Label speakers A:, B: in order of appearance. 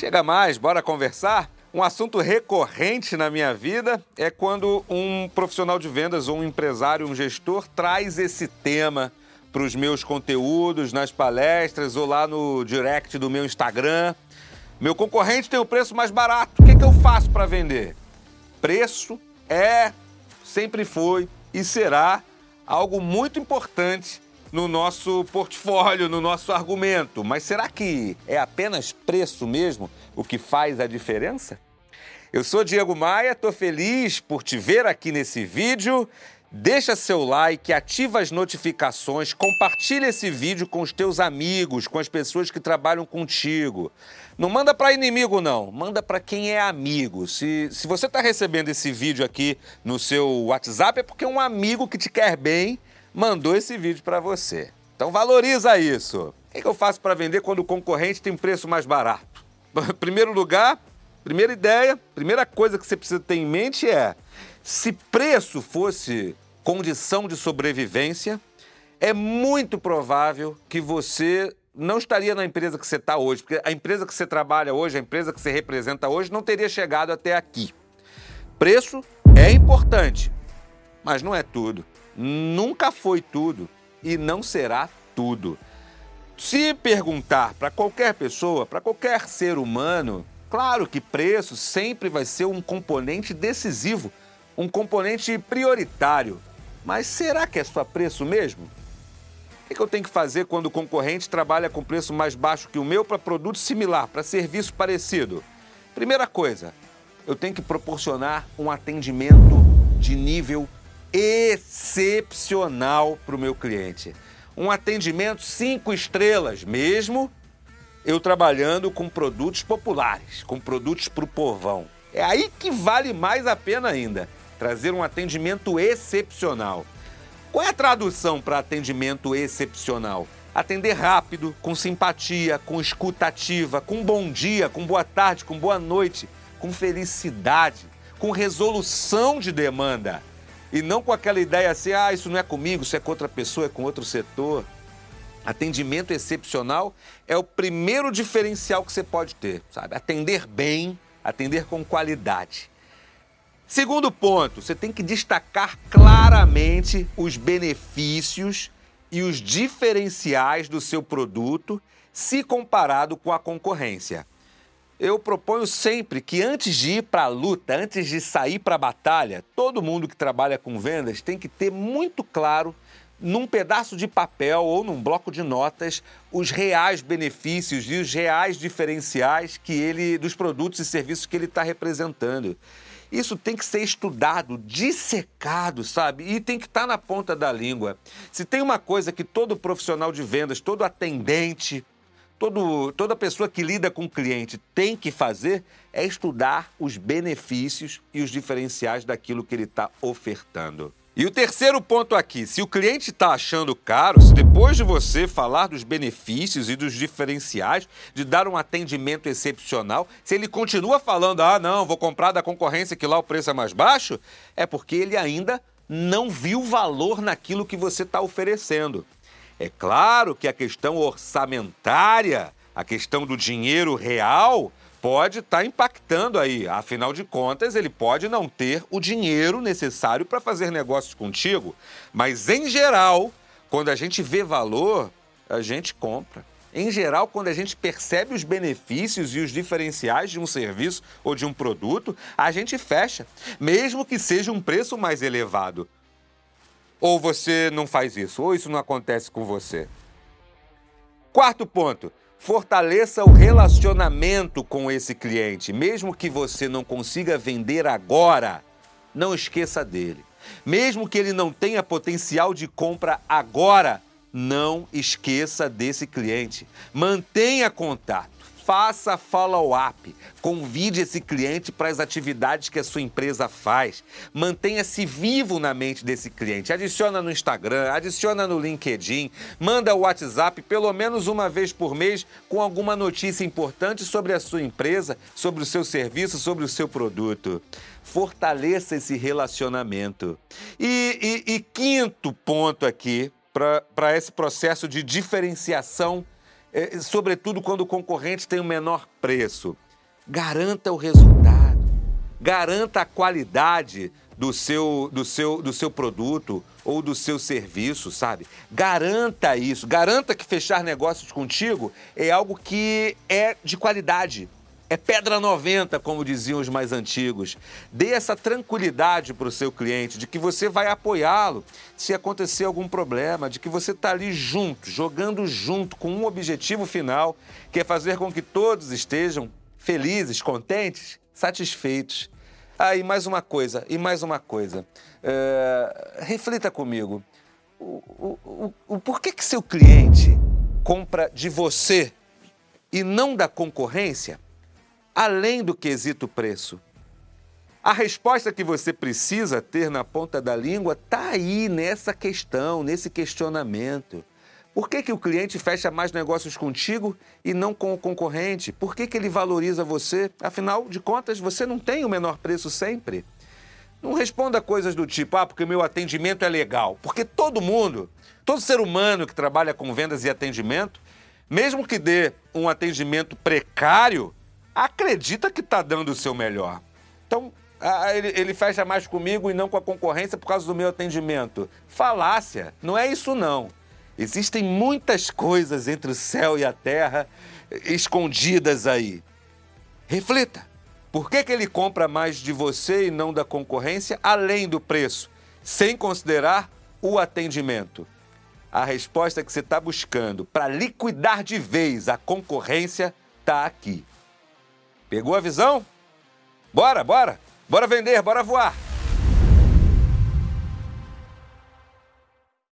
A: Chega mais, bora conversar? Um assunto recorrente na minha vida é quando um profissional de vendas ou um empresário, um gestor, traz esse tema para os meus conteúdos, nas palestras ou lá no direct do meu Instagram. Meu concorrente tem o preço mais barato. O que, que eu faço para vender? Preço é, sempre foi e será algo muito importante no nosso portfólio, no nosso argumento. Mas será que é apenas preço mesmo o que faz a diferença? Eu sou Diego Maia, estou feliz por te ver aqui nesse vídeo. Deixa seu like, ativa as notificações, compartilha esse vídeo com os teus amigos, com as pessoas que trabalham contigo. Não manda para inimigo não, manda para quem é amigo. Se, se você está recebendo esse vídeo aqui no seu WhatsApp é porque um amigo que te quer bem mandou esse vídeo para você. Então valoriza isso. O que eu faço para vender quando o concorrente tem preço mais barato? Primeiro lugar, primeira ideia, primeira coisa que você precisa ter em mente é: se preço fosse condição de sobrevivência, é muito provável que você não estaria na empresa que você está hoje, porque a empresa que você trabalha hoje, a empresa que você representa hoje, não teria chegado até aqui. Preço é importante, mas não é tudo nunca foi tudo e não será tudo. Se perguntar para qualquer pessoa, para qualquer ser humano, claro que preço sempre vai ser um componente decisivo, um componente prioritário. Mas será que é só preço mesmo? O que eu tenho que fazer quando o concorrente trabalha com preço mais baixo que o meu para produto similar, para serviço parecido? Primeira coisa, eu tenho que proporcionar um atendimento de nível excepcional para o meu cliente. Um atendimento cinco estrelas, mesmo eu trabalhando com produtos populares, com produtos para o povão. É aí que vale mais a pena ainda, trazer um atendimento excepcional. Qual é a tradução para atendimento excepcional? Atender rápido, com simpatia, com escutativa, com bom dia, com boa tarde, com boa noite, com felicidade, com resolução de demanda. E não com aquela ideia assim, ah, isso não é comigo, isso é com outra pessoa, é com outro setor. Atendimento excepcional é o primeiro diferencial que você pode ter, sabe? Atender bem, atender com qualidade. Segundo ponto, você tem que destacar claramente os benefícios e os diferenciais do seu produto se comparado com a concorrência eu proponho sempre que antes de ir para a luta, antes de sair para a batalha, todo mundo que trabalha com vendas tem que ter muito claro num pedaço de papel ou num bloco de notas os reais benefícios e os reais diferenciais que ele dos produtos e serviços que ele está representando. Isso tem que ser estudado, dissecado, sabe? E tem que estar tá na ponta da língua. Se tem uma coisa que todo profissional de vendas, todo atendente, todo, toda pessoa que lida com o cliente tem que fazer é estudar os benefícios e os diferenciais daquilo que ele está ofertando. E o terceiro ponto aqui, se o cliente está achando caro, se depois de você falar dos benefícios e dos diferenciais, de dar um atendimento excepcional, se ele continua falando, ah, não, vou comprar da concorrência que lá o preço é mais baixo, é porque ele ainda não viu valor naquilo que você está oferecendo. É claro que a questão orçamentária, a questão do dinheiro real, pode estar tá impactando aí. Afinal de contas, ele pode não ter o dinheiro necessário para fazer negócios contigo. Mas, em geral, quando a gente vê valor, a gente compra. Em geral, quando a gente percebe os benefícios e os diferenciais de um serviço ou de um produto, a gente fecha, mesmo que seja um preço mais elevado. Ou você não faz isso, ou isso não acontece com você. Quarto ponto, fortaleça o relacionamento com esse cliente. Mesmo que você não consiga vender agora, não esqueça dele. Mesmo que ele não tenha potencial de compra agora, não esqueça desse cliente. Mantenha contato faça follow-up. Convide esse cliente para as atividades que a sua empresa faz. Mantenha-se vivo na mente desse cliente. Adiciona no Instagram, adiciona no LinkedIn, manda o WhatsApp pelo menos uma vez por mês com alguma notícia importante sobre a sua empresa, sobre o seu serviço, sobre o seu produto. Fortaleça esse relacionamento. E, e, e quinto ponto aqui, para esse processo de diferenciação é, sobretudo quando o concorrente tem o menor preço. Garanta o resultado, garanta a qualidade do seu, do seu, do seu produto ou do seu serviço, sabe? Garanta isso, garanta que fechar negócios contigo é algo que é de qualidade. É pedra 90, como diziam os mais antigos. Dê essa tranquilidade para o seu cliente de que você vai apoiá-lo se acontecer algum problema, de que você está ali junto, jogando junto, com um objetivo final, que é fazer com que todos estejam felizes, contentes, satisfeitos. Ah, e mais uma coisa, e mais uma coisa. É, reflita comigo. O, o, o, o, por que, que seu cliente compra de você e não da concorrência? Além do quesito preço. A resposta que você precisa ter na ponta da língua está aí nessa questão, nesse questionamento. Por que, que o cliente fecha mais negócios contigo e não com o concorrente? Por que, que ele valoriza você? Afinal de contas, você não tem o menor preço sempre. Não responda coisas do tipo, ah, porque meu atendimento é legal. Porque todo mundo, todo ser humano que trabalha com vendas e atendimento, mesmo que dê um atendimento precário, acredita que está dando o seu melhor. Então, ele, ele fecha mais comigo e não com a concorrência por causa do meu atendimento. Falácia, não é isso não. Existem muitas coisas entre o céu e a terra escondidas aí. Reflita. Por que, que ele compra mais de você e não da concorrência, além do preço, sem considerar o atendimento? A resposta que você está buscando para liquidar de vez a concorrência está aqui. Pegou a visão? Bora, bora! Bora vender, bora voar!